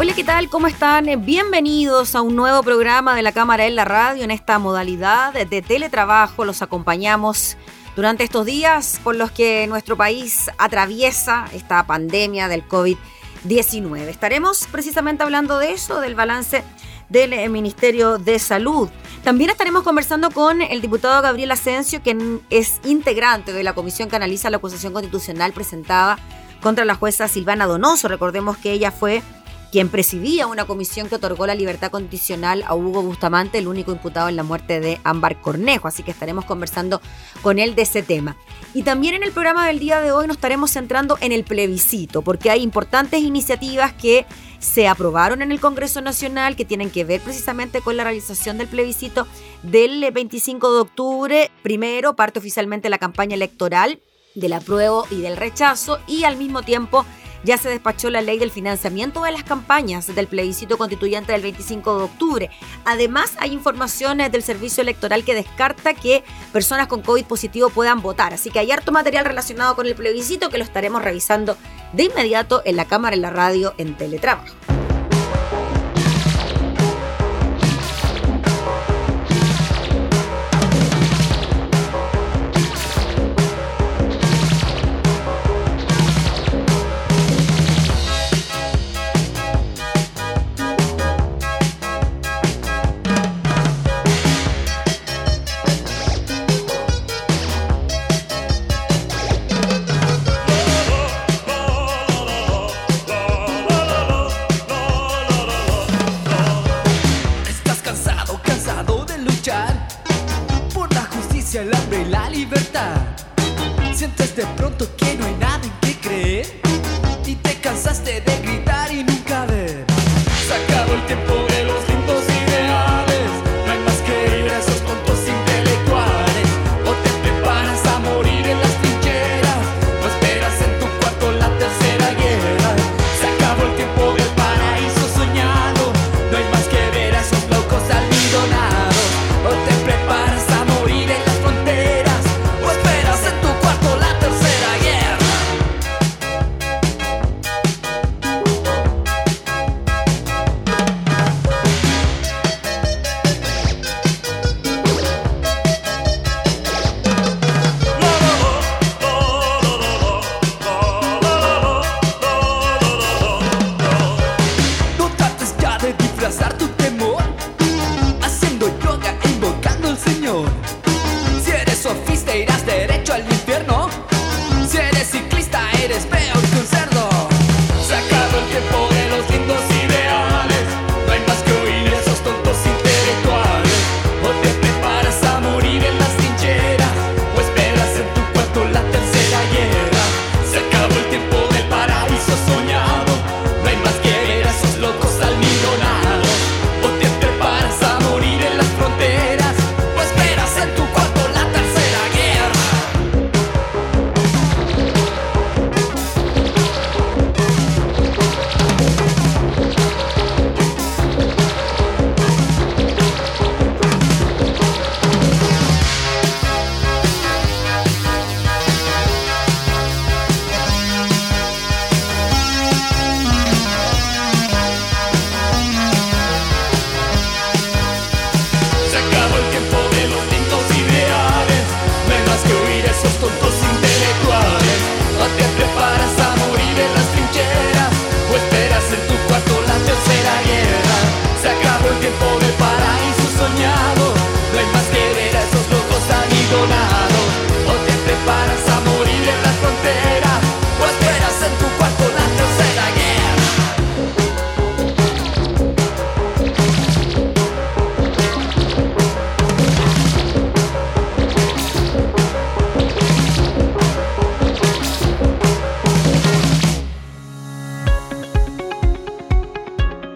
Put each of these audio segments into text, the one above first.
Hola, ¿qué tal? ¿Cómo están? Bienvenidos a un nuevo programa de la Cámara en la Radio en esta modalidad de teletrabajo. Los acompañamos durante estos días por los que nuestro país atraviesa esta pandemia del COVID-19. Estaremos precisamente hablando de eso, del balance del eh, Ministerio de Salud. También estaremos conversando con el diputado Gabriel Asensio, quien es integrante de la comisión que analiza la acusación constitucional presentada contra la jueza Silvana Donoso. Recordemos que ella fue quien presidía una comisión que otorgó la libertad condicional a Hugo Bustamante, el único imputado en la muerte de Ámbar Cornejo. Así que estaremos conversando con él de ese tema. Y también en el programa del día de hoy nos estaremos centrando en el plebiscito, porque hay importantes iniciativas que se aprobaron en el Congreso Nacional que tienen que ver precisamente con la realización del plebiscito del 25 de octubre. Primero parte oficialmente la campaña electoral del apruebo y del rechazo y al mismo tiempo ya se despachó la ley del financiamiento de las campañas del plebiscito constituyente del 25 de octubre. Además, hay informaciones del servicio electoral que descarta que personas con COVID positivo puedan votar. Así que hay harto material relacionado con el plebiscito que lo estaremos revisando de inmediato en la cámara, en la radio, en teletrabajo.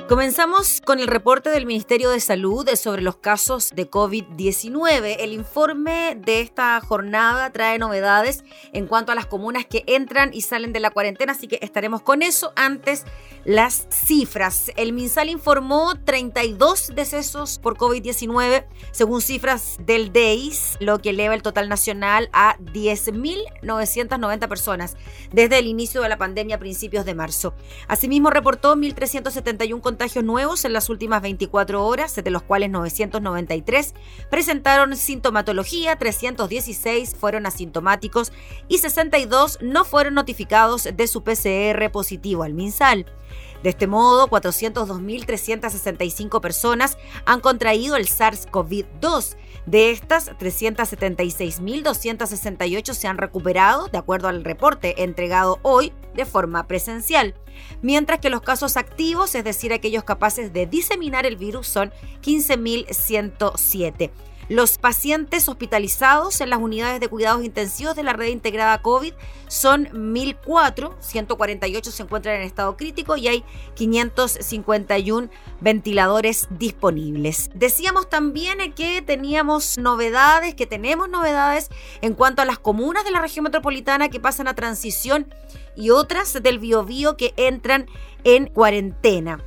Comenzamos con el reporte del Ministerio de Salud sobre los casos de COVID-19. El informe de esta jornada trae novedades en cuanto a las comunas que entran y salen de la cuarentena, así que estaremos con eso. Antes, las cifras. El MinSal informó 32 decesos por COVID-19, según cifras del DEIS, lo que eleva el total nacional a 10.990 personas desde el inicio de la pandemia a principios de marzo. Asimismo, reportó 1.371 contagios nuevos en las últimas 24 horas, de los cuales 993 presentaron sintomatología, 316 fueron asintomáticos y 62 no fueron notificados de su PCR positivo al MinSal. De este modo, 402.365 personas han contraído el SARS-CoV-2. De estas, 376.268 se han recuperado, de acuerdo al reporte entregado hoy de forma presencial, mientras que los casos activos, es decir, aquellos capaces de diseminar el virus, son 15.107. Los pacientes hospitalizados en las unidades de cuidados intensivos de la red integrada COVID son 1.004, 148 se encuentran en estado crítico y hay 551 ventiladores disponibles. Decíamos también que teníamos novedades, que tenemos novedades en cuanto a las comunas de la región metropolitana que pasan a transición y otras del Biobío que entran en cuarentena.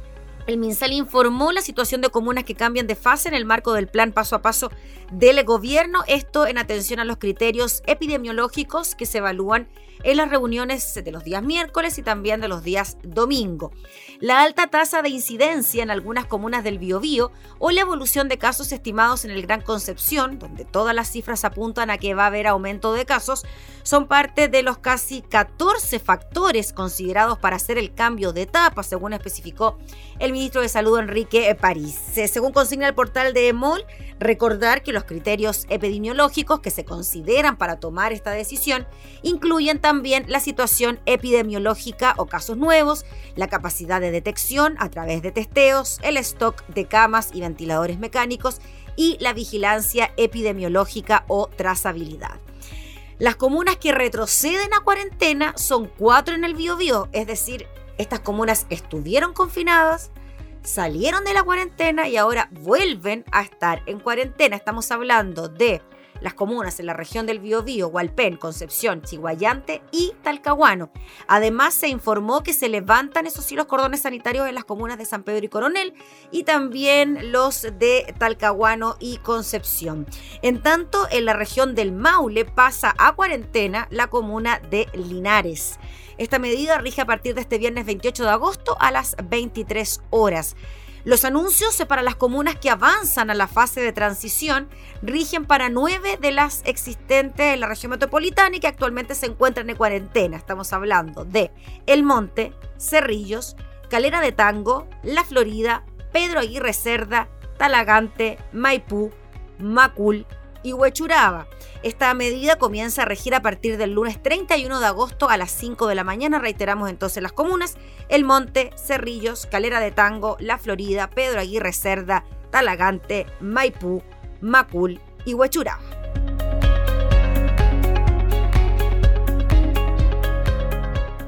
El MinSal informó la situación de comunas que cambian de fase en el marco del plan paso a paso del gobierno, esto en atención a los criterios epidemiológicos que se evalúan en las reuniones de los días miércoles y también de los días domingo. La alta tasa de incidencia en algunas comunas del Biobío o la evolución de casos estimados en el Gran Concepción, donde todas las cifras apuntan a que va a haber aumento de casos, son parte de los casi 14 factores considerados para hacer el cambio de etapa, según especificó el ministro de Salud Enrique París. Según consigna el portal de EMOL, recordar que los criterios epidemiológicos que se consideran para tomar esta decisión incluyen también la situación epidemiológica o casos nuevos, la capacidad de detección a través de testeos, el stock de camas y ventiladores mecánicos y la vigilancia epidemiológica o trazabilidad. Las comunas que retroceden a cuarentena son cuatro en el Biobío, es decir, estas comunas estuvieron confinadas, salieron de la cuarentena y ahora vuelven a estar en cuarentena. Estamos hablando de las comunas en la región del Biobío, Hualpén, Concepción, Chihuayante y Talcahuano. Además, se informó que se levantan, esos sí, los cordones sanitarios en las comunas de San Pedro y Coronel y también los de Talcahuano y Concepción. En tanto, en la región del Maule pasa a cuarentena la comuna de Linares. Esta medida rige a partir de este viernes 28 de agosto a las 23 horas. Los anuncios para las comunas que avanzan a la fase de transición rigen para nueve de las existentes en la región metropolitana y que actualmente se encuentran en cuarentena. Estamos hablando de El Monte, Cerrillos, Calera de Tango, La Florida, Pedro Aguirre Cerda, Talagante, Maipú, Macul, y Huechuraba. Esta medida comienza a regir a partir del lunes 31 de agosto a las 5 de la mañana. Reiteramos entonces las comunas: El Monte, Cerrillos, Calera de Tango, La Florida, Pedro Aguirre Cerda, Talagante, Maipú, Macul y Huechuraba.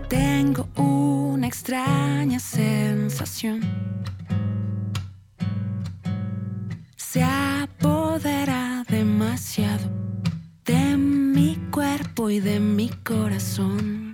Tengo una extraña sensación. Se apodera demasiado de mi cuerpo y de mi corazón.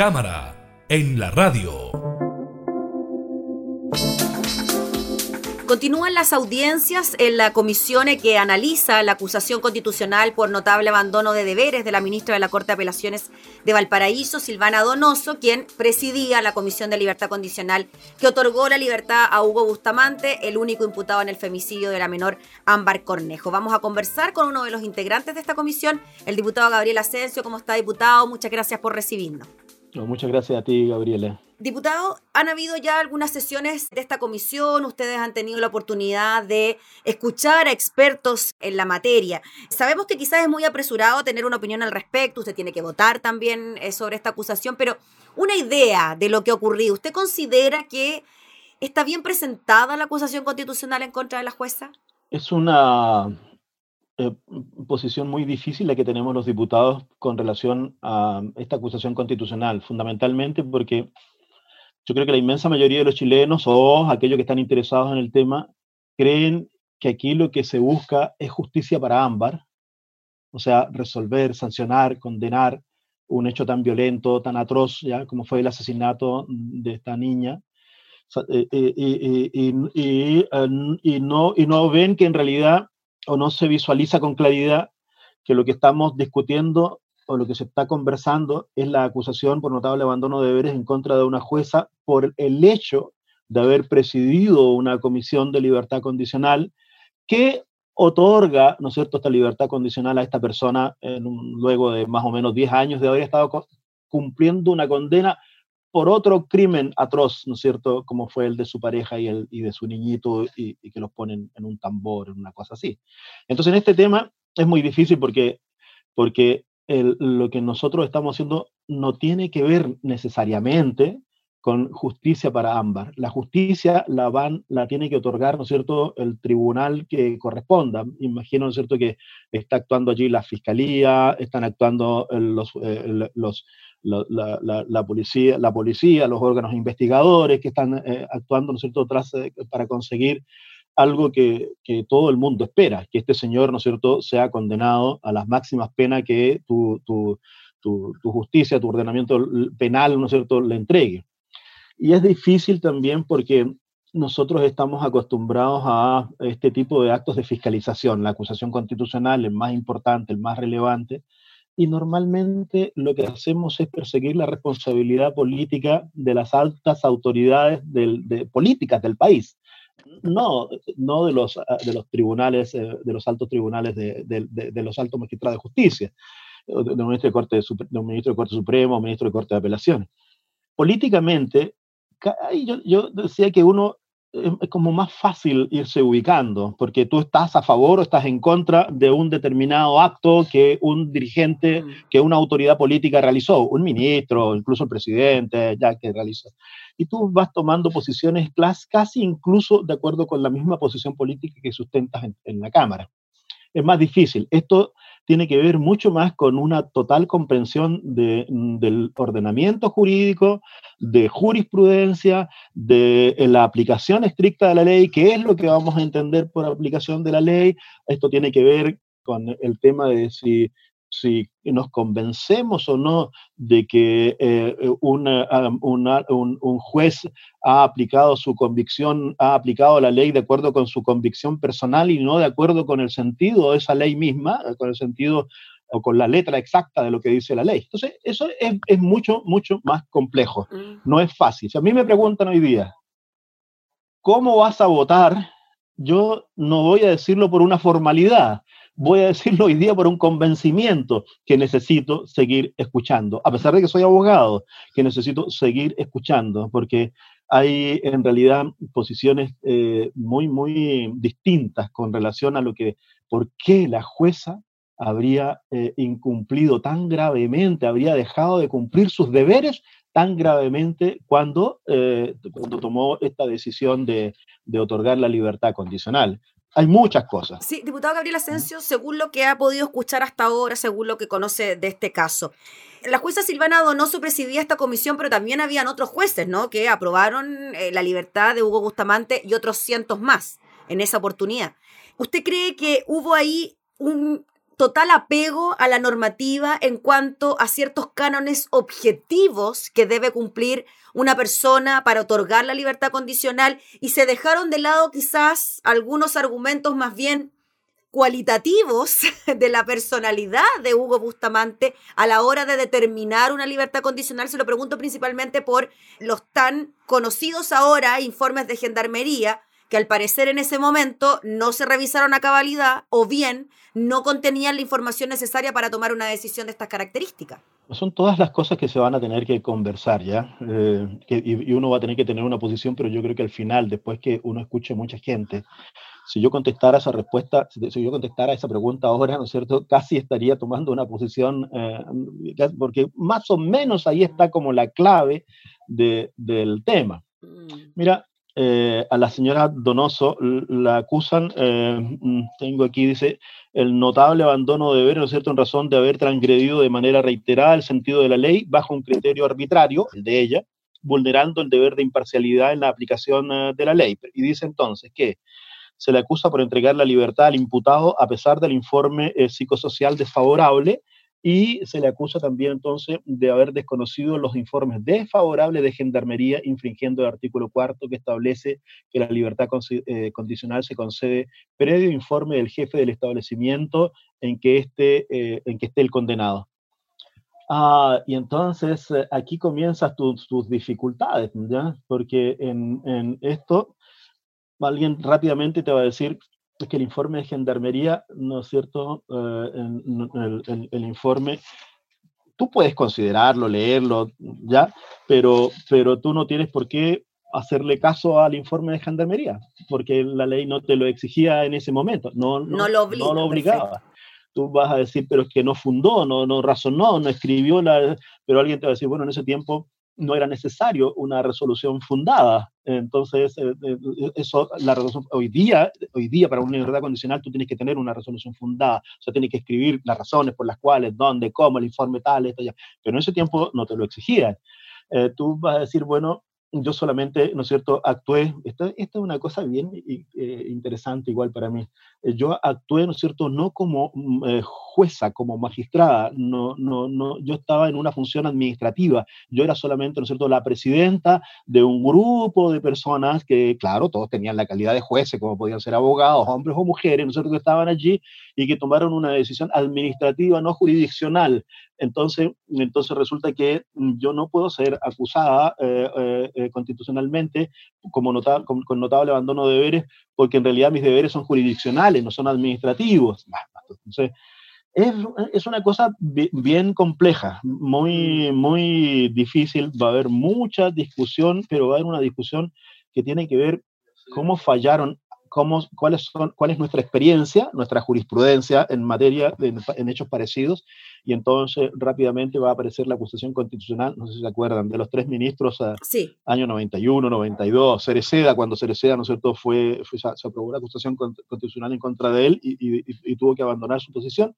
Cámara en la radio. Continúan las audiencias en la comisión que analiza la acusación constitucional por notable abandono de deberes de la ministra de la Corte de Apelaciones de Valparaíso, Silvana Donoso, quien presidía la Comisión de Libertad Condicional que otorgó la libertad a Hugo Bustamante, el único imputado en el femicidio de la menor Ámbar Cornejo. Vamos a conversar con uno de los integrantes de esta comisión, el diputado Gabriel Asensio. ¿Cómo está, diputado? Muchas gracias por recibirnos. No, muchas gracias a ti, Gabriela. Diputado, han habido ya algunas sesiones de esta comisión, ustedes han tenido la oportunidad de escuchar a expertos en la materia. Sabemos que quizás es muy apresurado tener una opinión al respecto, usted tiene que votar también eh, sobre esta acusación, pero una idea de lo que ha ocurrido, ¿usted considera que está bien presentada la acusación constitucional en contra de la jueza? Es una eh, posición muy difícil la que tenemos los diputados con relación a esta acusación constitucional, fundamentalmente porque yo creo que la inmensa mayoría de los chilenos o aquellos que están interesados en el tema creen que aquí lo que se busca es justicia para Ámbar, o sea, resolver, sancionar, condenar un hecho tan violento, tan atroz, ya como fue el asesinato de esta niña, Sa- eh, eh, y, y- y- y, eh, no, no ven que en realidad, o no se visualiza con claridad, que lo que estamos discutiendo o lo que se está conversando es la acusación por notable abandono de deberes en contra de una jueza por el hecho de haber presidido una comisión de libertad condicional que otorga, ¿no es cierto?, esta libertad condicional a esta persona en luego de más o menos 10 años de haber estado cumpliendo una condena por otro crimen atroz, ¿no es cierto?, como fue el de su pareja y, el, y de su niñito y, que los ponen en un tambor, en una cosa así. Entonces, en este tema es muy difícil porque, porque lo que nosotros estamos haciendo no tiene que ver necesariamente con justicia para Ámbar. La justicia la, van, la tiene que otorgar, ¿no es cierto?, el tribunal que corresponda. Imagino, ¿no es cierto?, que está actuando allí la fiscalía, están actuando eh, los, eh, los, la, policía, los órganos investigadores que están eh, actuando, ¿no es cierto?, tras, eh, para conseguir algo que, todo el mundo espera, que este señor, ¿no es cierto?, sea condenado a las máximas penas que tu, justicia, tu ordenamiento penal, ¿no es cierto?, le entregue. Y es difícil también porque nosotros estamos acostumbrados a este tipo de actos de fiscalización. La acusación constitucional, el más importante, el más relevante, y normalmente lo que hacemos es perseguir la responsabilidad política de las altas autoridades de, políticas del país, no, no de, los, ah, de los tribunales, eh, de los altos tribunales, de, de, los altos magistrados de justicia, de un ministro de Corte, de un ministro de Corte Supremo, un ministro de Corte de Apelaciones. Políticamente, yo, yo decía que uno es como más fácil irse ubicando, porque tú estás a favor o estás en contra de un determinado acto que un dirigente, mm. que una autoridad política realizó, un ministro, incluso el presidente, ya que realizó. Y tú vas tomando posiciones casi incluso de acuerdo con la misma posición política que sustentas en, en la Cámara. Es más difícil. Esto tiene que ver mucho más con una total comprensión mm, del ordenamiento jurídico, de jurisprudencia, de eh, la aplicación estricta de la ley, qué es lo que vamos a entender por aplicación de la ley. Esto tiene que ver con el tema de si si nos convencemos o no de que eh, un, juez ha aplicado su convicción, ha aplicado la ley de acuerdo con su convicción personal y no de acuerdo con el sentido de esa ley misma, con el sentido o con la letra exacta de lo que dice la ley. Entonces, eso es, mucho, mucho más complejo. Mm. No es fácil. Si a mí me preguntan hoy día, ¿cómo vas a votar? Yo no voy a decirlo por una formalidad, voy a decirlo hoy día por un convencimiento que necesito seguir escuchando, a pesar de que soy abogado, que necesito seguir escuchando, porque hay en realidad posiciones eh, muy, muy distintas con relación a lo que, por qué la jueza habría eh, incumplido tan gravemente, habría dejado de cumplir sus deberes tan gravemente cuando, eh, cuando tomó esta decisión de, de, otorgar la libertad condicional hay muchas cosas. Sí, diputado Gabriel Asensio, según lo que ha podido escuchar hasta ahora, según lo que conoce de este caso. La jueza Silvana Donoso presidía esta comisión, pero también habían otros jueces, ¿no? Que aprobaron eh, la libertad de Hugo Bustamante y otros cientos más en esa oportunidad. ¿Usted cree que hubo ahí un total apego a la normativa en cuanto a ciertos cánones objetivos que debe cumplir una persona para otorgar la libertad condicional y se dejaron de lado quizás algunos argumentos más bien cualitativos de la personalidad de Hugo Bustamante a la hora de determinar una libertad condicional. Se lo pregunto principalmente por los tan conocidos ahora informes de gendarmería que al parecer en ese momento no se revisaron a cabalidad o bien no contenían la información necesaria para tomar una decisión de estas características. Son todas las cosas que se van a tener que conversar, ¿ya? Eh, y, uno va a tener que tener una posición, pero yo creo que al final, después que uno escuche mucha gente, si yo contestara esa respuesta, si yo contestara esa pregunta ahora, ¿no es cierto? Casi estaría tomando una posición, eh, porque más o menos ahí está como la clave del tema. Mm. Mira, eh, a la señora Donoso la acusan, eh, mm, tengo aquí, dice, el notable abandono de deber, ¿no es cierto?, en razón de haber transgredido de manera reiterada el sentido de la ley bajo un criterio arbitrario, el de ella, vulnerando el deber de imparcialidad en la aplicación eh, de la ley. Y dice entonces que se le acusa por entregar la libertad al imputado a pesar del informe psicosocial desfavorable y se le acusa también entonces de haber desconocido los informes desfavorables de Gendarmería, infringiendo el artículo cuarto que establece que la libertad eh, condicional se concede previo informe del jefe del establecimiento en que esté, eh, en que esté el condenado. Ah, y entonces eh, aquí comienzan tus, tus, dificultades, ¿ya? Porque en, en esto alguien rápidamente te va a decir, que el informe de gendarmería, ¿no es cierto? Eh, el, informe, tú puedes considerarlo, leerlo, ¿ya? Pero, pero tú no tienes por qué hacerle caso al informe de gendarmería, porque la ley no te lo exigía en ese momento, no, no, lo, obligaba. Tú vas a decir, pero es que no fundó, no, no razonó, no escribió la... Pero alguien te va a decir, bueno, en ese tiempo no era necesario una resolución fundada. Entonces, eh, eh, eso, la resolución, hoy día, hoy día para una libertad condicional tú tienes que tener una resolución fundada, o sea, tienes que escribir las razones por las cuales, dónde, cómo, el informe tal, esto ya. Pero en ese tiempo no te lo exigían. Eh, tú vas a decir, bueno, yo solamente, ¿no es cierto?, actué, esta, esta es una cosa bien eh, interesante igual para mí, eh, yo actué, ¿no es cierto?, no como mm, eh, jueza, como magistrada, no, no, no, yo estaba en una función administrativa, yo era solamente, ¿no es cierto?, la presidenta de un grupo de personas que, claro, todos tenían la calidad de jueces, como podían ser abogados, hombres o mujeres, ¿no es cierto?, que estaban allí y que tomaron una decisión administrativa, no jurisdiccional. Entonces, entonces resulta que mm, yo no puedo ser acusada constitucionalmente como con, con notable abandono de deberes porque en realidad mis deberes son jurisdiccionales, no son administrativos. Entonces, es, es, una cosa bien compleja, muy, muy difícil, va a haber mucha discusión, pero va a haber una discusión que tiene que ver cómo fallaron, cómo, cuáles son, cuál es nuestra experiencia, nuestra jurisprudencia en materia, de, en hechos parecidos, y entonces rápidamente va a aparecer la acusación constitucional, no sé si se acuerdan, de los tres ministros a sí. año 91, 92, Cereceda, cuando Cereceda, ¿no es cierto?, fue, fue se aprobó la acusación constitucional en contra de él y, y, y, tuvo que abandonar su posición.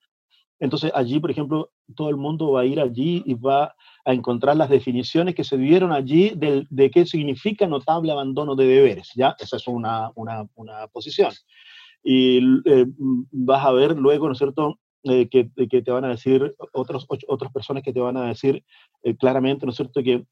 Entonces allí, por ejemplo, todo el mundo va a ir allí y va a encontrar las definiciones que se dieron allí de, qué significa notable abandono de deberes, ¿ya? Esa es una, una, una posición. Y eh, vas a ver luego, ¿no es cierto?, eh, que, que, te van a decir, otros, otras personas que te van a decir eh, claramente, ¿no es cierto?, que,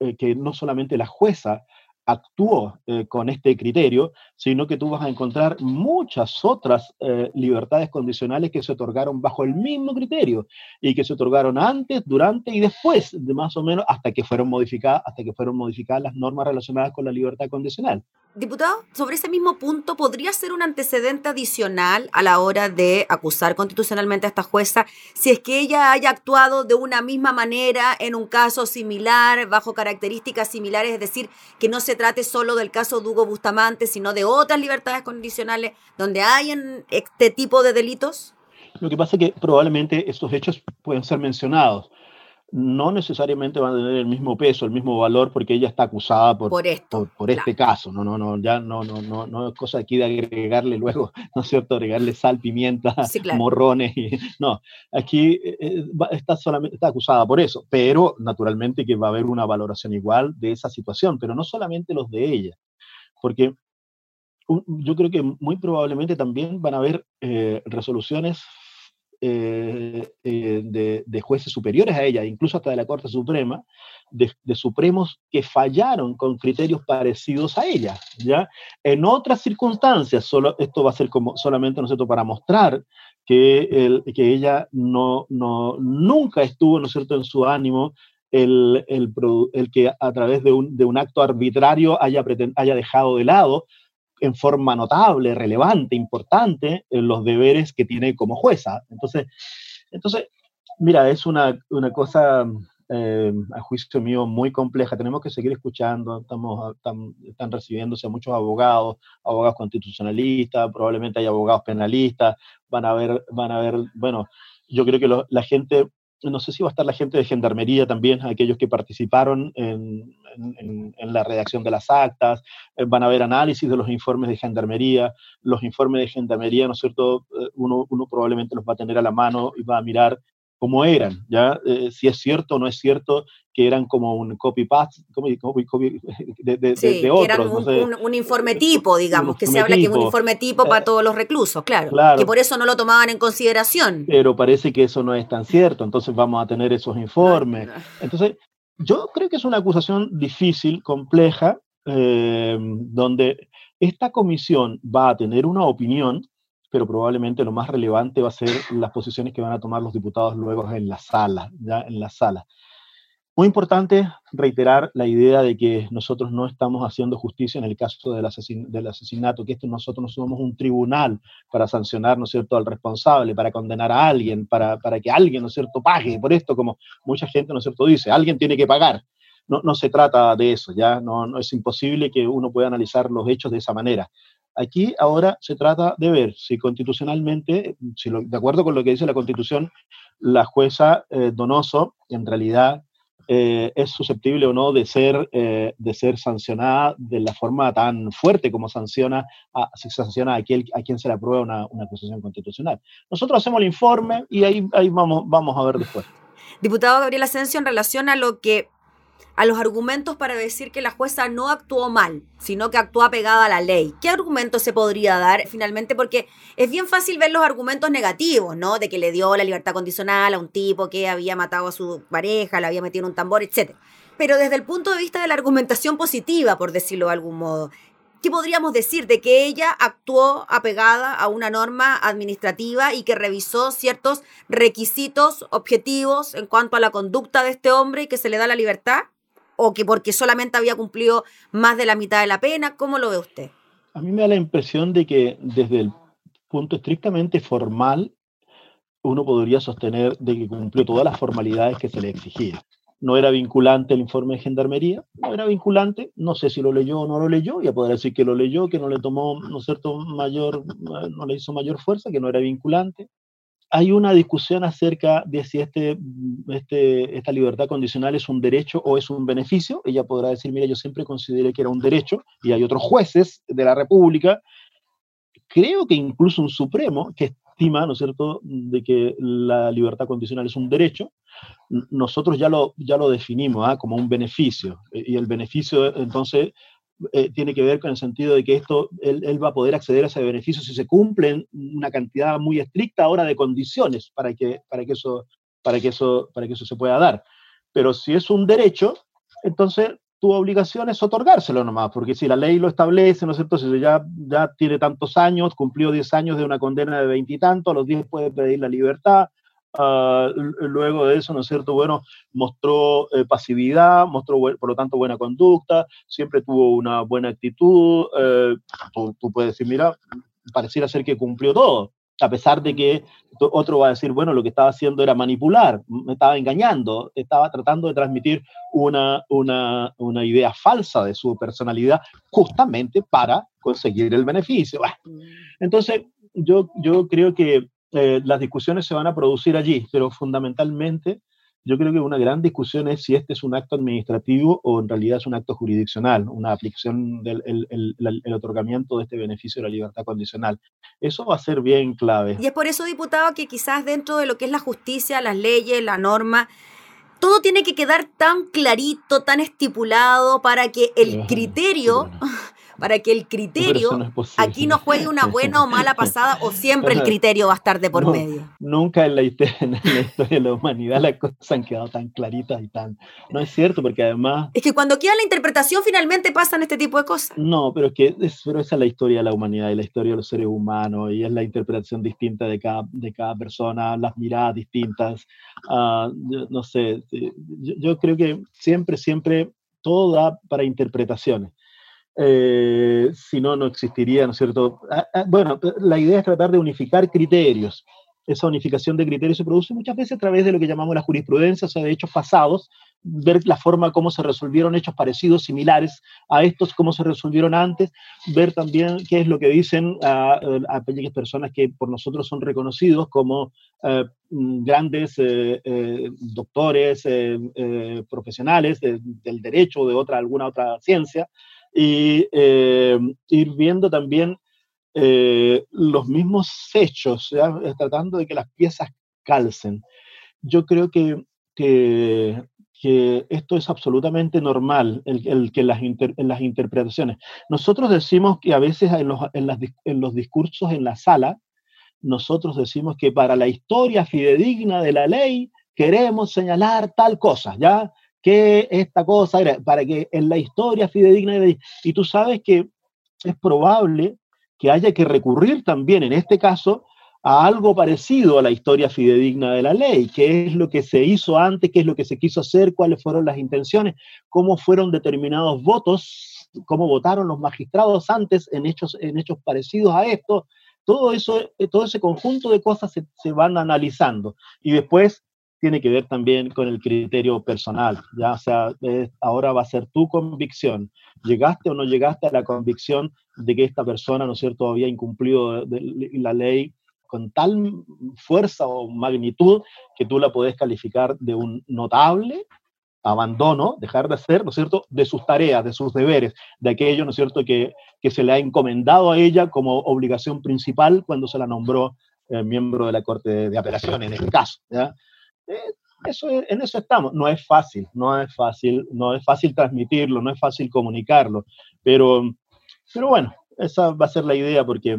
eh, que no solamente la jueza actuó eh, con este criterio, sino que tú vas a encontrar muchas otras eh, libertades condicionales que se otorgaron bajo el mismo criterio y que se otorgaron antes, durante y después, de más o menos hasta que fueron modificadas, hasta que fueron modificadas las normas relacionadas con la libertad condicional. Diputado, sobre ese mismo punto, ¿podría ser un antecedente adicional a la hora de acusar constitucionalmente a esta jueza si es que ella haya actuado de una misma manera en un caso similar, bajo características similares, es decir, que no se trate solo del caso de Hugo Bustamante, sino de otras libertades condicionales donde hayan este tipo de delitos? Lo que pasa es que probablemente estos hechos pueden ser mencionados no necesariamente van a tener el mismo peso, el mismo valor, porque ella está acusada por, por, esto, por, por este caso. No, no, no, ya no, no, no, no es cosa aquí de agregarle luego, ¿no es cierto? Agregarle sal, pimienta, Sí, claro. morrones. Y, no, aquí eh, eh, está, solamente, está acusada por eso, pero naturalmente que va a haber una valoración igual de esa situación, pero no solamente los de ella, porque yo creo que muy probablemente también van a haber eh, resoluciones eh, eh, de, jueces superiores a ella, incluso hasta de la Corte Suprema, de, supremos que fallaron con criterios parecidos a ella, ¿ya? En otras circunstancias, solo, esto va a ser como solamente, ¿no es para mostrar que, el, que ella no, no, nunca estuvo, ¿no es cierto?, en su ánimo el, el, que a través de un, de un acto arbitrario haya, haya dejado de lado en forma notable, relevante, importante, eh, los deberes que tiene como jueza. Entonces, entonces mira, es una, una cosa, eh, a juicio mío, muy compleja. Tenemos que seguir escuchando, estamos, están, están recibiéndose muchos abogados, abogados constitucionalistas, probablemente hay abogados penalistas, van a ver, van a ver, bueno, yo creo que la gente, no sé si va a estar la gente de gendarmería también, aquellos que participaron en, en- la redacción de las actas, eh, van a ver análisis de los informes de gendarmería, los informes de gendarmería, ¿no es cierto? Eh, Uno, uno probablemente los va a tener a la mano y va a mirar cómo eran, ¿ya? Eh, si es cierto o no es cierto que eran como un copy-paste copy, copy, copy de, de, Sí, de, de que otros, eran no un, sé. un- un informe tipo, digamos, que se habla que es un tipo. informe tipo para Eh, todos los reclusos, claro, claro. que por eso no lo tomaban en consideración. Pero parece que eso no es tan cierto, entonces vamos a tener esos informes. Entonces, yo creo que es una acusación difícil, compleja, eh, donde esta comisión va a tener una opinión, pero probablemente lo más relevante va a ser las posiciones que van a tomar los diputados luego en la sala, ya en la sala. Muy importante reiterar la idea de que nosotros no estamos haciendo justicia en el caso del, asesin- del asesinato, que esto nosotros no somos un tribunal para sancionar, ¿no es cierto?, al responsable, para condenar a alguien, para, para que alguien, ¿no es cierto?, pague por esto, como mucha gente, ¿no es cierto?, dice, alguien tiene que pagar. No, no se trata de eso, ya no, no es imposible que uno pueda analizar los hechos de esa manera. Aquí ahora se trata de ver si constitucionalmente, de acuerdo con lo que dice la Constitución, la jueza eh, Donoso en realidad eh, es susceptible o no de ser, eh, de ser sancionada de la forma tan fuerte como sanciona a, se sanciona a, aquel, a quien se le aprueba una, una acusación constitucional. Nosotros hacemos el informe y ahí, ahí vamos, vamos a ver después. Diputado Gabriel Asensio, en relación a lo que a los argumentos para decir que la jueza no actuó mal, sino que actuó apegada a la ley. ¿Qué argumento se podría dar finalmente? Porque es bien fácil ver los argumentos negativos, ¿no? De que le dio la libertad condicional a un tipo que había matado a su pareja, la había metido en un tambor, etc. Pero desde el punto de vista de la argumentación positiva, por decirlo de algún modo, ¿qué podríamos decir? De que ella actuó apegada a una norma administrativa y que revisó ciertos requisitos objetivos en cuanto a la conducta de este hombre y que se le da la libertad o que porque solamente había cumplido más de la mitad de la pena? ¿Cómo lo ve usted? A mí me da la impresión de que desde el punto estrictamente formal, uno podría sostener de que cumplió todas las formalidades que se le exigía. No era vinculante el informe de gendarmería, no era vinculante, no sé si lo leyó o no lo leyó, ya podrá decir que lo leyó, que no le tomó, ¿no cierto?, mayor, no le hizo mayor fuerza, que no era vinculante hay una discusión acerca de si este, este, esta libertad condicional es un derecho o es un beneficio. Ella podrá decir, mira, yo siempre consideré que era un derecho y hay otros jueces de la República, creo que incluso un Supremo, que estima, ¿no es cierto?, de que la libertad condicional es un derecho, nosotros ya lo, ya lo definimos ¿ah? como un beneficio. Y el beneficio, entonces, eh, tiene que ver con el sentido de que esto, él, va a poder acceder a ese beneficio si se cumplen una cantidad muy estricta ahora de condiciones para que, para que, eso, para que, eso, para que eso se pueda dar. Pero si es un derecho, entonces tu obligación es otorgárselo nomás, porque si la ley lo establece, ¿no es cierto? Si ya, ya tiene tantos años, cumplió 10 años de una condena de veintitantos, a los 10 puede pedir la libertad, Ah, luego de eso, ¿no es cierto? Bueno, mostró eh, pasividad, mostró, por lo tanto, buena conducta, siempre tuvo una buena actitud. Eh, tú, puedes decir, mira, pareciera ser que cumplió todo, a pesar de que otro va a decir, bueno, lo que estaba haciendo era manipular, me estaba engañando, estaba tratando de transmitir una, una, una idea falsa de su personalidad justamente para conseguir el beneficio. Mm. entonces, yo, yo creo que eh, las discusiones se van a producir allí, pero fundamentalmente yo creo que una gran discusión es si este es un acto administrativo o en realidad es un acto jurisdiccional, una aplicación del el, otorgamiento de este beneficio de la libertad condicional. Eso va a ser bien clave. Y es por eso, diputado, que quizás dentro de lo que es la justicia, las leyes, la norma, todo tiene que quedar tan clarito, tan estipulado para que el criterio para que el criterio aquí no juegue una buena o mala pasada o siempre el criterio va a estar de por medio. Nunca en la, historia de la humanidad las cosas han quedado tan claritas y tan... No es cierto, porque además... Es que cuando queda la interpretación finalmente pasan este tipo de cosas. No, pero es que pero esa es la historia de la humanidad y la historia de los seres humanos y es la interpretación distinta de cada, de cada persona, las miradas distintas. Ah, no sé, yo, yo creo que siempre, siempre todo da para interpretaciones. Eh, si no, no existiría, ¿no es cierto? Ah, ah, bueno, la idea es tratar de unificar criterios. Esa unificación de criterios se produce muchas veces a través de lo que llamamos la jurisprudencia, o sea, de hechos pasados, ver la forma como se resolvieron hechos parecidos, similares a estos, cómo se resolvieron antes, ver también qué es lo que dicen a, aquellas personas que por nosotros son reconocidos como eh, grandes eh, doctores, profesionales del derecho o de otra, alguna otra ciencia, y eh, ir viendo también eh, los mismos hechos, tratando de que las piezas calcen. Yo creo que, que, esto es absolutamente normal, el, que las, en las interpretaciones. Nosotros decimos que a veces en los, en, las, en los discursos en la sala, nosotros decimos que para la historia fidedigna de la ley queremos señalar tal cosa, ¿ya? Que esta cosa era para que en la historia fidedigna de... Y tú sabes que es probable que haya que recurrir también en este caso a algo parecido a la historia fidedigna de la ley, qué es lo que se hizo antes, qué es lo que se quiso hacer, cuáles fueron las intenciones, cómo fueron determinados votos, cómo votaron los magistrados antes en hechos, en hechos parecidos a esto. Todo eso, todo ese conjunto de cosas se, se van analizando y después tiene que ver también con el criterio personal, ya, sea, ahora va a ser tu convicción. ¿Llegaste o no llegaste a la convicción de que esta persona, ¿no es cierto?, había incumplido la ley con tal fuerza o magnitud que tú la podés calificar de un notable abandono, dejar de hacer, ¿no es cierto?, de sus tareas, de sus deberes, de aquello, ¿no es cierto?, que, que se le ha encomendado a ella como obligación principal cuando se la nombró eh, miembro de la Corte de, de Apelación en este caso, ¿ya? Eso en eso estamos. No es fácil, no es fácil, no es fácil transmitirlo, no es fácil comunicarlo, pero, pero bueno, esa va a ser la idea porque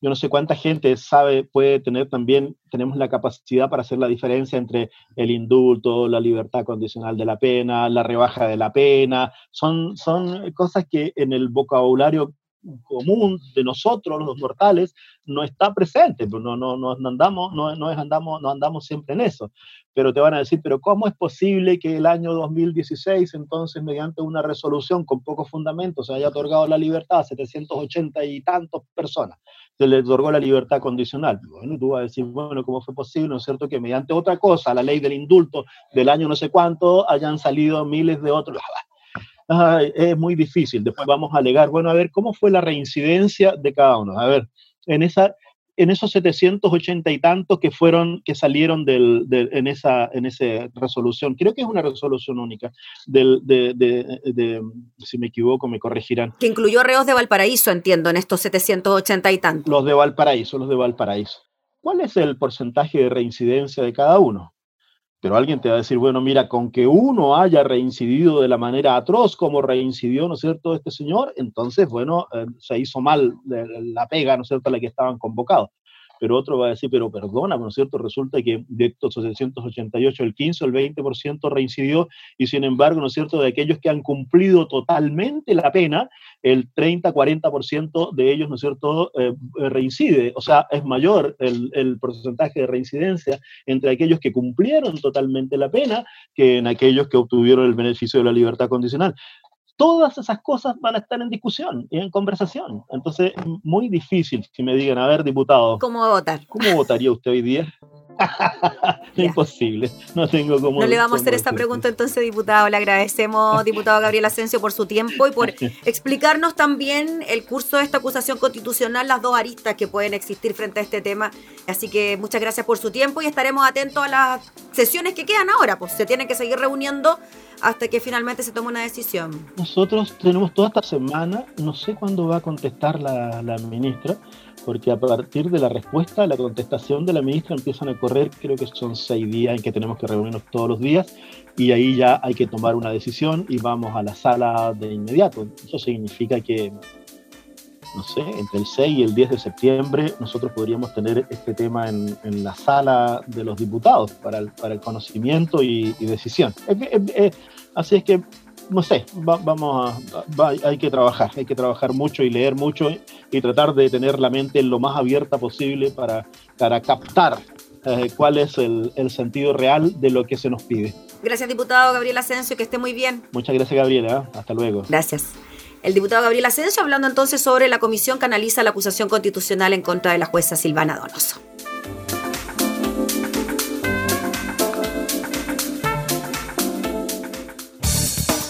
yo no sé cuánta gente sabe, puede tener también, tenemos la capacidad para hacer la diferencia entre el indulto, la libertad condicional de la pena, la rebaja de la pena. Son, son cosas que en el vocabulario común de nosotros, los mortales, no está presente, pues no, no, no, andamos, no, no, andamos, no andamos siempre en eso. Pero te van a decir, pero ¿cómo es posible que el año 2016, entonces, mediante una resolución con pocos fundamentos, se haya otorgado la libertad a 780 y tantos personas? Se le otorgó la libertad condicional. Bueno, tú vas a decir, bueno, ¿cómo fue posible, no es cierto, que mediante otra cosa, la ley del indulto del año no sé cuánto, hayan salido miles de otros? Es muy difícil. Después vamos a alegar, bueno, a ver, ¿cómo fue la reincidencia de cada uno? A ver, en, esa, en esos 780 y tantos que fueron, que salieron del, en, esa, en esa resolución, creo que es una resolución única, del, de, de, si me equivoco me corregirán. Que incluyó reos de Valparaíso, entiendo, en estos 780 y tantos. Los de Valparaíso, los de Valparaíso. ¿Cuál es el porcentaje de reincidencia de cada uno? Pero alguien te va a decir, bueno, mira, con que uno haya reincidido de la manera atroz como reincidió, ¿no es cierto?, este señor, entonces, bueno, eh, se hizo mal la pega, ¿no es cierto?, a la que estaban convocados pero otro va a decir, pero perdona, ¿no es cierto? Resulta que de estos 788, el 15 o el 20% reincidió y sin embargo, ¿no es cierto?, de aquellos que han cumplido totalmente la pena, el 30-40% de ellos, ¿no es cierto?, eh, reincide. O sea, es mayor el, el porcentaje de reincidencia entre aquellos que cumplieron totalmente la pena que en aquellos que obtuvieron el beneficio de la libertad condicional todas esas cosas van a estar en discusión y en conversación. Entonces, muy difícil que me digan, a ver, diputado. ¿Cómo va a votar? ¿Cómo votaría usted hoy día? Imposible, no tengo cómo. No le vamos a hacer esta pregunta entonces, diputado. Le agradecemos, diputado Gabriel Asensio, por su tiempo y por explicarnos también el curso de esta acusación constitucional, las dos aristas que pueden existir frente a este tema. Así que muchas gracias por su tiempo y estaremos atentos a las sesiones que quedan ahora, pues se tienen que seguir reuniendo hasta que finalmente se tome una decisión. Nosotros tenemos toda esta semana, no sé cuándo va a contestar la, la ministra, porque a partir de la respuesta, la contestación de la ministra empiezan a correr, creo que son seis días en que tenemos que reunirnos todos los días y ahí ya hay que tomar una decisión y vamos a la sala de inmediato. Eso significa que, no sé, entre el 6 y el 10 de septiembre nosotros podríamos tener este tema en, en la sala de los diputados para el, para el conocimiento y, y decisión. así es que no sé, vamos a, hay que trabajar, hay que trabajar mucho y leer mucho y tratar de tener la mente lo más abierta posible para, para captar eh, cuál es el, el, sentido real de lo que se nos pide. Gracias, diputado Gabriel Asensio, que esté muy bien. Muchas gracias, Gabriela. Hasta luego. Gracias. El diputado Gabriel Asensio hablando entonces sobre la comisión que analiza la acusación constitucional en contra de la jueza Silvana Donoso.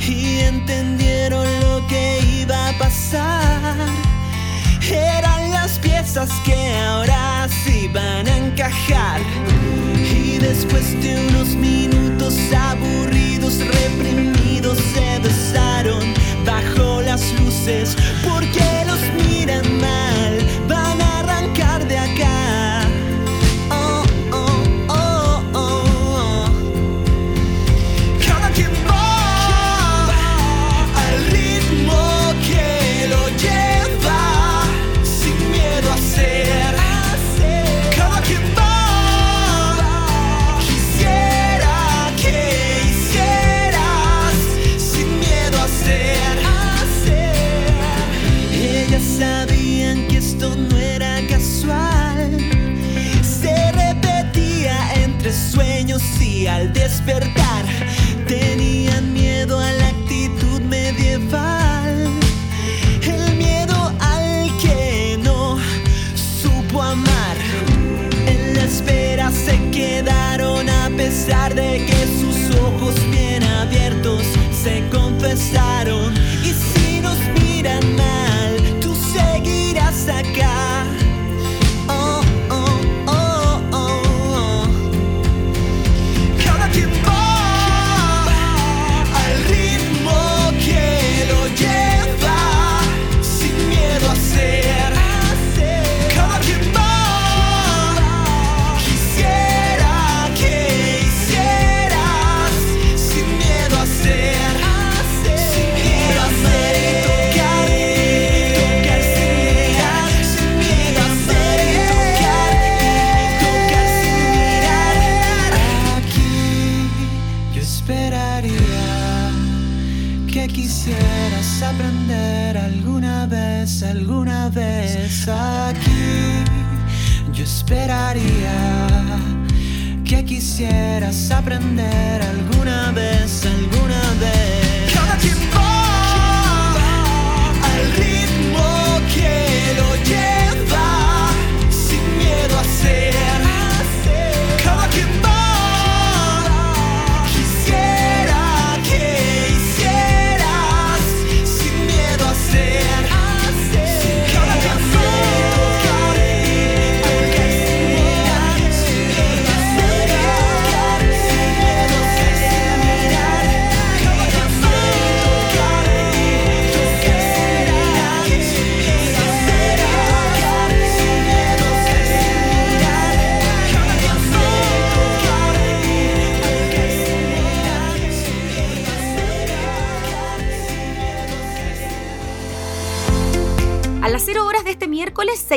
Y entendieron lo que iba a pasar. Eran las piezas que ahora sí van a encajar. Y después de unos minutos aburridos, reprimidos, se besaron bajo las luces. Porque los miran mal, pesar de que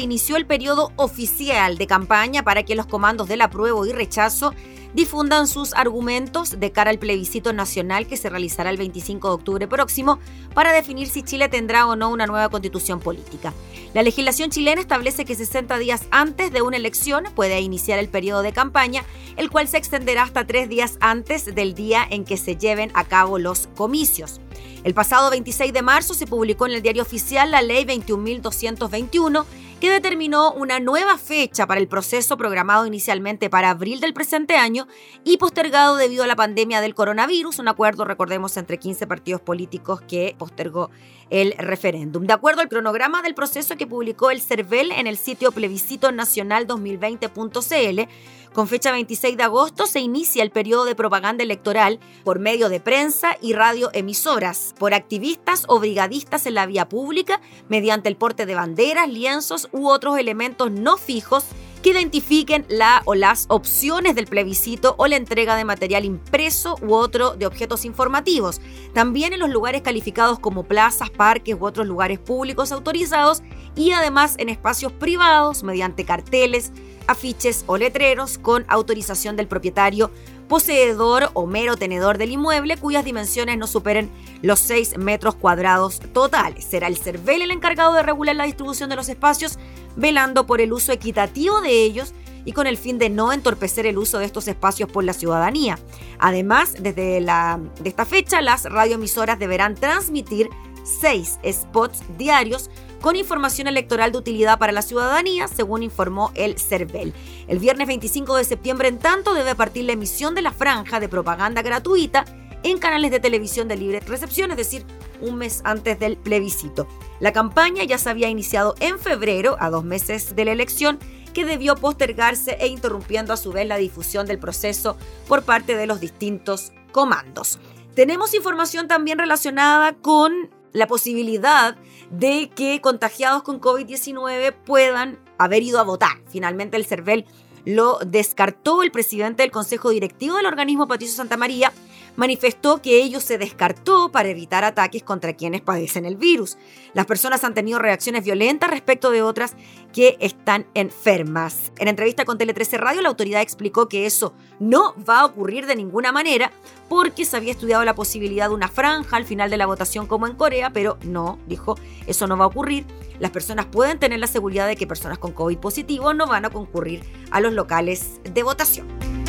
inició el periodo oficial de campaña para que los comandos del apruebo y rechazo difundan sus argumentos de cara al plebiscito nacional que se realizará el 25 de octubre próximo para definir si Chile tendrá o no una nueva constitución política. La legislación chilena establece que 60 días antes de una elección puede iniciar el periodo de campaña, el cual se extenderá hasta tres días antes del día en que se lleven a cabo los comicios. El pasado 26 de marzo se publicó en el diario oficial la ley 21.221 que determinó una nueva fecha para el proceso programado inicialmente para abril del presente año y postergado debido a la pandemia del coronavirus, un acuerdo, recordemos, entre 15 partidos políticos que postergó el referéndum. De acuerdo al cronograma del proceso que publicó el CERVEL en el sitio plebiscito nacional 2020.cl, con fecha 26 de agosto se inicia el periodo de propaganda electoral por medio de prensa y radioemisoras, por activistas o brigadistas en la vía pública, mediante el porte de banderas, lienzos u otros elementos no fijos que identifiquen la o las opciones del plebiscito o la entrega de material impreso u otro de objetos informativos. También en los lugares calificados como plazas, parques u otros lugares públicos autorizados y además en espacios privados mediante carteles, afiches o letreros con autorización del propietario, poseedor o mero tenedor del inmueble cuyas dimensiones no superen los 6 metros cuadrados totales. Será el CERVEL el encargado de regular la distribución de los espacios, velando por el uso equitativo de ellos y con el fin de no entorpecer el uso de estos espacios por la ciudadanía. Además, desde la, de esta fecha, las radioemisoras deberán transmitir seis spots diarios con información electoral de utilidad para la ciudadanía, según informó el CERVEL. El viernes 25 de septiembre, en tanto, debe partir la emisión de la franja de propaganda gratuita en canales de televisión de libre recepción, es decir, un mes antes del plebiscito. La campaña ya se había iniciado en febrero, a dos meses de la elección, que debió postergarse e interrumpiendo a su vez la difusión del proceso por parte de los distintos comandos. Tenemos información también relacionada con la posibilidad de que contagiados con COVID-19 puedan haber ido a votar. Finalmente el CERVEL lo descartó el presidente del Consejo Directivo del organismo, Patricio Santamaría, manifestó que ello se descartó para evitar ataques contra quienes padecen el virus. Las personas han tenido reacciones violentas respecto de otras que están enfermas. En entrevista con Tele 13 Radio, la autoridad explicó que eso no va a ocurrir de ninguna manera porque se había estudiado la posibilidad de una franja al final de la votación como en Corea, pero no, dijo, eso no va a ocurrir. Las personas pueden tener la seguridad de que personas con COVID positivo no van a concurrir a los locales de votación.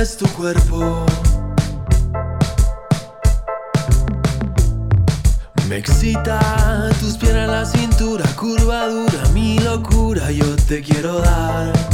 Es tu cuerpo. Me excita tus piernas, la cintura, curvadura, mi locura, yo te quiero dar.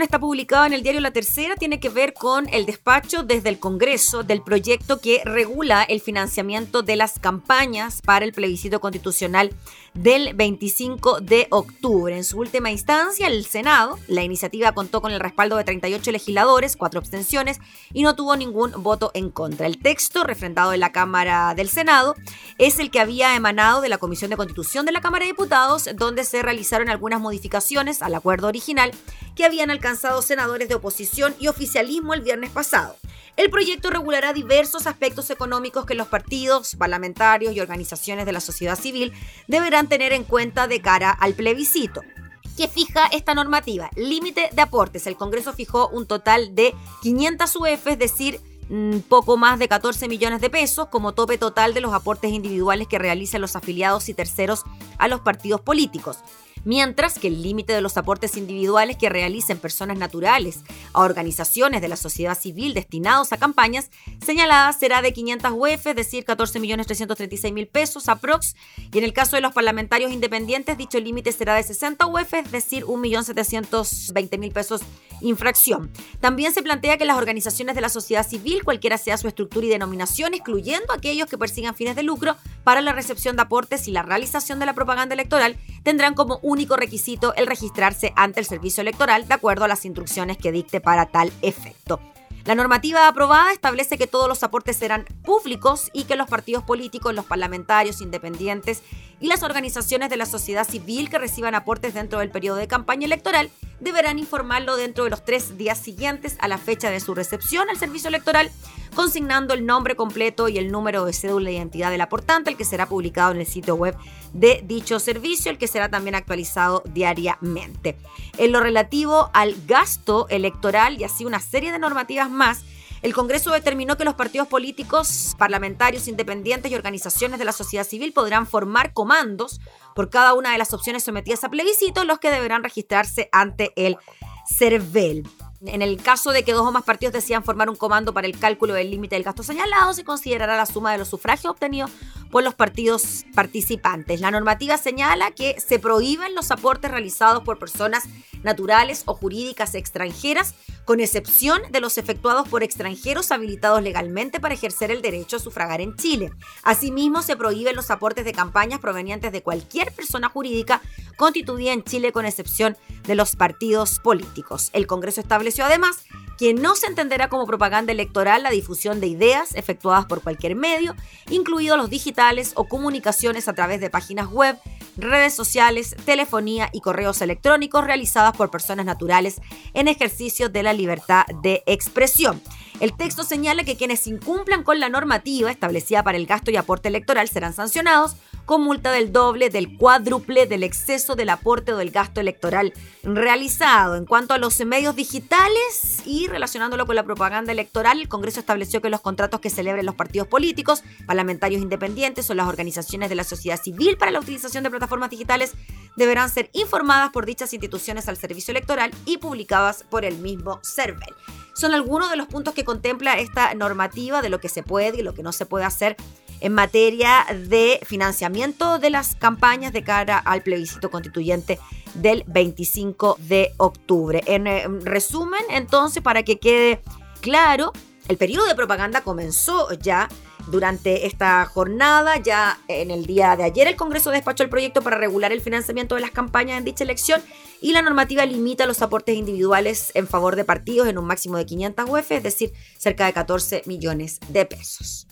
está publicada en el diario La Tercera, tiene que ver con el despacho desde el Congreso del proyecto que regula el financiamiento de las campañas para el plebiscito constitucional del 25 de octubre. En su última instancia, el Senado, la iniciativa contó con el respaldo de 38 legisladores, cuatro abstenciones y no tuvo ningún voto en contra. El texto, refrendado en la Cámara del Senado, es el que había emanado de la Comisión de Constitución de la Cámara de Diputados, donde se realizaron algunas modificaciones al acuerdo original que habían alcanzado senadores de oposición y oficialismo el viernes pasado. El proyecto regulará diversos aspectos económicos que los partidos, parlamentarios y organizaciones de la sociedad civil deberán tener en cuenta de cara al plebiscito. ¿Qué fija esta normativa? Límite de aportes. El Congreso fijó un total de 500 UF, es decir, mm, poco más de 14 millones de pesos como tope total de los aportes individuales que realicen los afiliados y terceros a los partidos políticos mientras que el límite de los aportes individuales que realicen personas naturales a organizaciones de la sociedad civil destinados a campañas señaladas será de 500 UF, es decir, 14.336.000 pesos aprox, y en el caso de los parlamentarios independientes dicho límite será de 60 UF, es decir, 1.720.000 pesos infracción. También se plantea que las organizaciones de la sociedad civil, cualquiera sea su estructura y denominación, excluyendo aquellos que persigan fines de lucro para la recepción de aportes y la realización de la propaganda electoral, tendrán como único requisito el registrarse ante el servicio electoral de acuerdo a las instrucciones que dicte para tal efecto. La normativa aprobada establece que todos los aportes serán públicos y que los partidos políticos, los parlamentarios independientes y las organizaciones de la sociedad civil que reciban aportes dentro del periodo de campaña electoral deberán informarlo dentro de los tres días siguientes a la fecha de su recepción al servicio electoral, consignando el nombre completo y el número de cédula de identidad del aportante, el que será publicado en el sitio web de dicho servicio, el que será también actualizado diariamente. En lo relativo al gasto electoral y así una serie de normativas más, el Congreso determinó que los partidos políticos, parlamentarios independientes y organizaciones de la sociedad civil podrán formar comandos por cada una de las opciones sometidas a plebiscito, los que deberán registrarse ante el CERVEL. En el caso de que dos o más partidos decidan formar un comando para el cálculo del límite del gasto señalado, se considerará la suma de los sufragios obtenidos por los partidos participantes. La normativa señala que se prohíben los aportes realizados por personas naturales o jurídicas extranjeras, con excepción de los efectuados por extranjeros habilitados legalmente para ejercer el derecho a sufragar en Chile. Asimismo, se prohíben los aportes de campañas provenientes de cualquier persona jurídica constituida en Chile, con excepción de los partidos políticos. El Congreso estableció además que no se entenderá como propaganda electoral la difusión de ideas efectuadas por cualquier medio, incluidos los digitales o comunicaciones a través de páginas web, redes sociales, telefonía y correos electrónicos realizadas por personas naturales en ejercicio de la libertad de expresión. El texto señala que quienes incumplan con la normativa establecida para el gasto y aporte electoral serán sancionados con multa del doble, del cuádruple del exceso del aporte o del gasto electoral realizado. En cuanto a los medios digitales y relacionándolo con la propaganda electoral, el Congreso estableció que los contratos que celebren los partidos políticos, parlamentarios independientes o las organizaciones de la sociedad civil para la utilización de plataformas digitales deberán ser informadas por dichas instituciones al servicio electoral y publicadas por el mismo Son algunos de los puntos que contempla esta normativa de lo que se puede y lo que no se puede hacer en materia de financiamiento de las campañas de cara al plebiscito constituyente del 25 de octubre. En eh, resumen, entonces, para que quede claro, el periodo de propaganda comenzó ya durante esta jornada. Ya en el día de ayer el Congreso despachó el proyecto para regular el financiamiento de las campañas en dicha elección y la normativa limita los aportes individuales en favor de partidos en un máximo de 500 UF, es decir, cerca de 14 millones de pesos.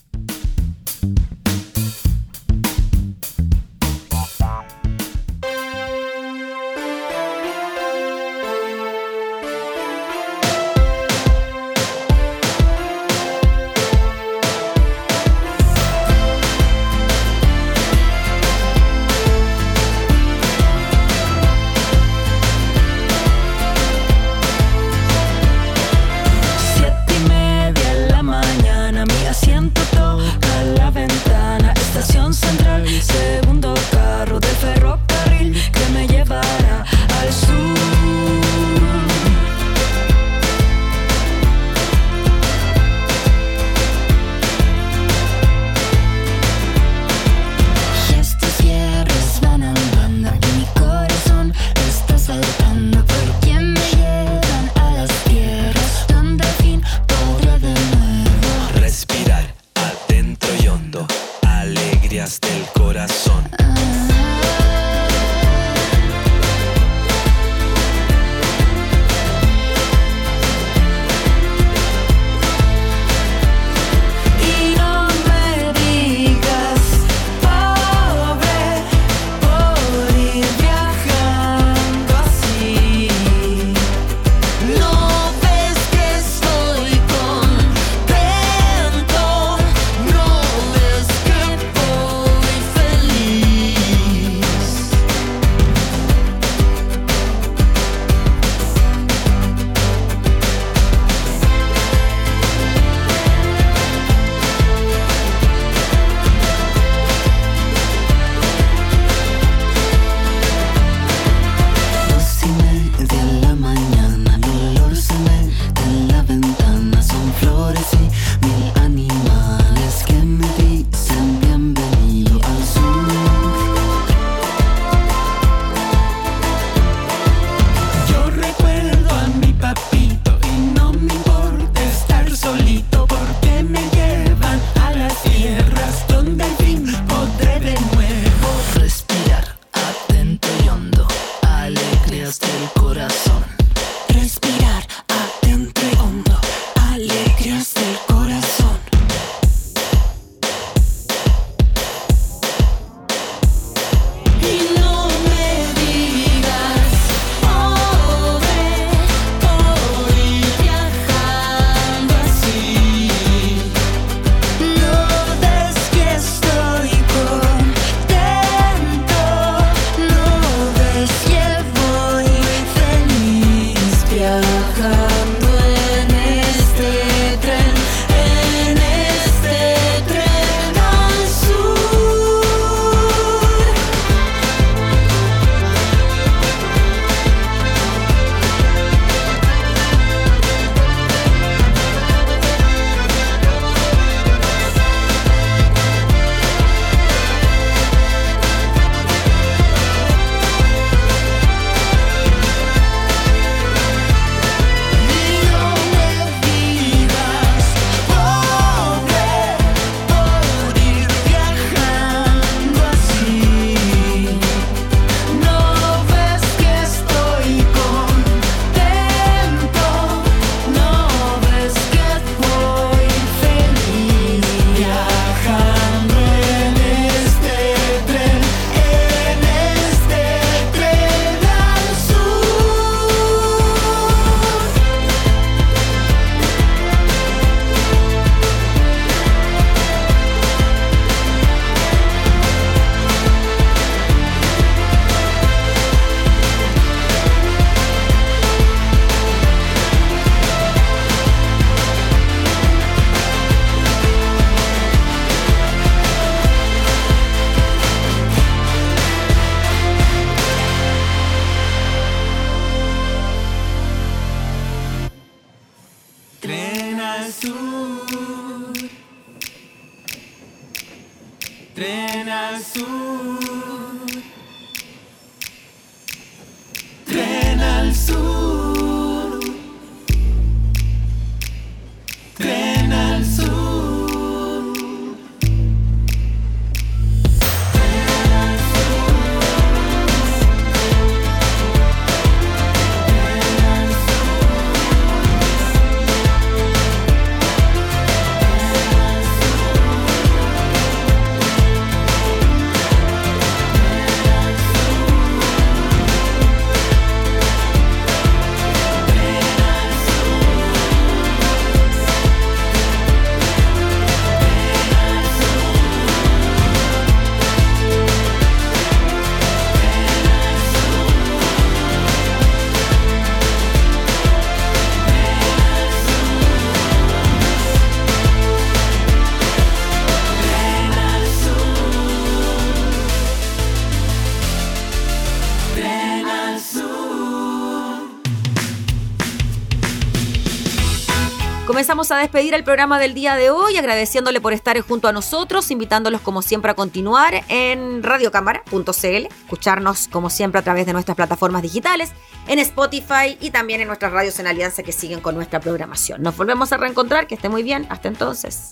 A despedir el programa del día de hoy, agradeciéndole por estar junto a nosotros, invitándolos como siempre a continuar en radiocámara.cl, escucharnos como siempre a través de nuestras plataformas digitales, en Spotify y también en nuestras radios en Alianza que siguen con nuestra programación. Nos volvemos a reencontrar, que esté muy bien, hasta entonces.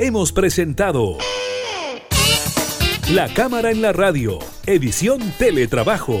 Hemos presentado La Cámara en la Radio, edición Teletrabajo.